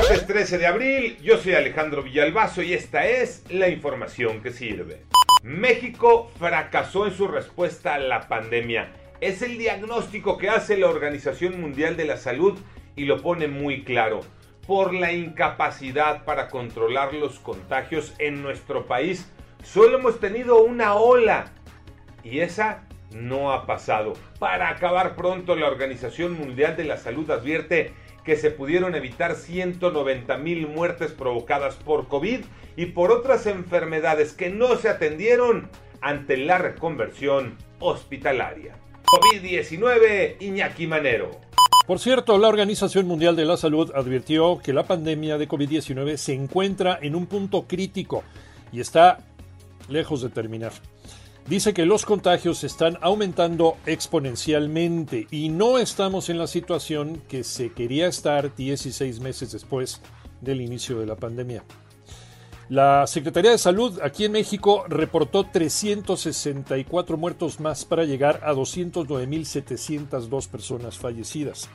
Martes 13 de abril, yo soy Alejandro Villalbazo y esta es la información que sirve. México fracasó en su respuesta a la pandemia. Es el diagnóstico que hace la Organización Mundial de la Salud y lo pone muy claro. Por la incapacidad para controlar los contagios en nuestro país, solo hemos tenido una ola y esa no ha pasado. Para acabar pronto, la Organización Mundial de la Salud advierte que se pudieron evitar 190 mil muertes provocadas por COVID y por otras enfermedades que no se atendieron ante la reconversión hospitalaria. COVID-19, Iñaki Manero. Por cierto, la Organización Mundial de la Salud advirtió que la pandemia de COVID-19 se encuentra en un punto crítico y está lejos de terminar. Dice que los contagios están aumentando exponencialmente y no estamos en la situación que se quería estar 16 meses después del inicio de la pandemia. La Secretaría de Salud aquí en México reportó 364 muertos más para llegar a 209.702 personas fallecidas.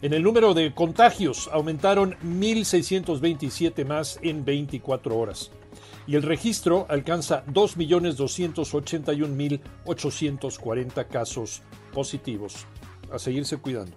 En el número de contagios aumentaron 1.627 más en 24 horas y el registro alcanza 2.281.840 casos positivos. A seguirse cuidando.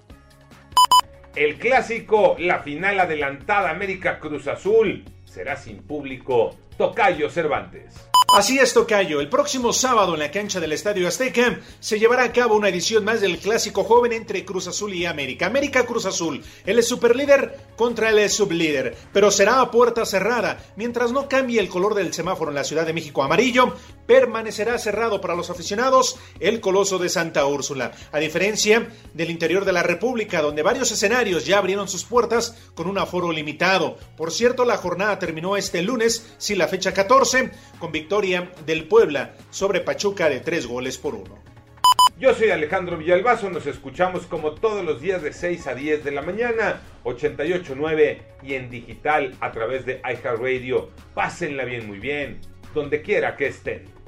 El clásico, la final adelantada América Cruz Azul, será sin público. Tocayo Cervantes. Así es, Tocayo. El próximo sábado en la cancha del Estadio Azteca se llevará a cabo una edición más del clásico joven entre Cruz Azul y América. América Cruz Azul, el superlíder contra el sublíder, pero será a puerta cerrada. Mientras no cambie el color del semáforo en la Ciudad de México amarillo, permanecerá cerrado para los aficionados el Coloso de Santa Úrsula. A diferencia del interior de la República, donde varios escenarios ya abrieron sus puertas con un aforo limitado. Por cierto, la jornada terminó este lunes, sin la fecha 14, con victoria del Puebla sobre Pachuca de tres goles por uno. Yo soy Alejandro Villalbazo, nos escuchamos como todos los días de 6 a 10 de la mañana, 88.9 y en digital a través de iHeartRadio. Pásenla bien, muy bien, donde quiera que estén.